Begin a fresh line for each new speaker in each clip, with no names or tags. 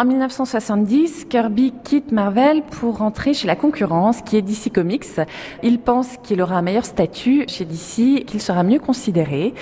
En 1970, Kirby quitte Marvel pour rentrer chez la concurrence qui est DC Comics. Il pense qu'il aura un meilleur statut chez DC, qu'il sera mieux considéré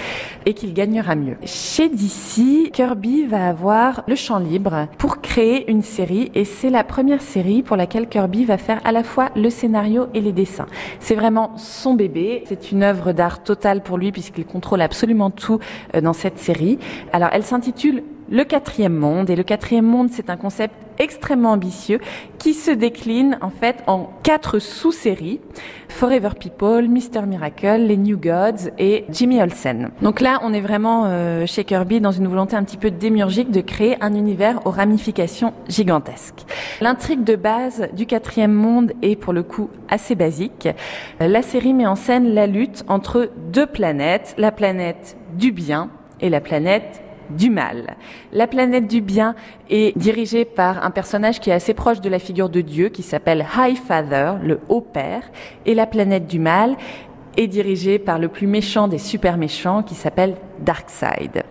et qu'il gagnera mieux. Chez DC, Kirby va avoir le champ libre pour créer une série et c'est la première série pour laquelle Kirby va faire à la fois le scénario et les dessins. C'est vraiment son bébé, c'est une œuvre d'art totale pour lui puisqu'il contrôle absolument tout euh, dans cette série. Alors elle s'intitule le quatrième monde. Et le quatrième monde, c'est un concept extrêmement ambitieux qui se décline en fait en quatre sous-séries. Forever People, Mr. Miracle, les New Gods et Jimmy Olsen. Donc là, on est vraiment euh, chez Kirby dans une volonté un petit peu démiurgique de créer un univers aux ramifications gigantesques. L'intrigue de base du quatrième monde est pour le coup assez basique. La série met en scène la lutte entre deux planètes, la planète du bien et la planète du mal. La planète du bien est dirigée par un personnage qui est assez proche de la figure de Dieu, qui s'appelle High Father, le haut père, et la planète du mal est dirigée par le plus méchant des super méchants, qui s'appelle Darkseid.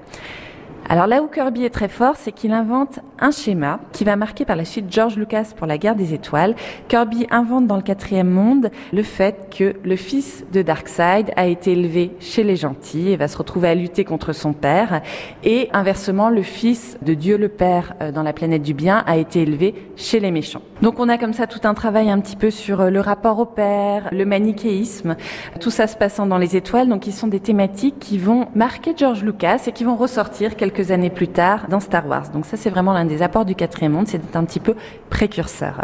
Alors là où Kirby est très fort, c'est qu'il invente un schéma qui va marquer par la suite George Lucas pour la guerre des étoiles. Kirby invente dans le quatrième monde le fait que le fils de Darkseid a été élevé chez les gentils et va se retrouver à lutter contre son père. Et inversement, le fils de Dieu le Père euh, dans la planète du bien a été élevé chez les méchants. Donc on a comme ça tout un travail un petit peu sur euh, le rapport au père, le manichéisme, tout ça se passant dans les étoiles. Donc ils sont des thématiques qui vont marquer George Lucas et qui vont ressortir quelques quelques années plus tard dans Star Wars. Donc ça, c'est vraiment l'un des apports du quatrième monde, c'est un petit peu précurseur.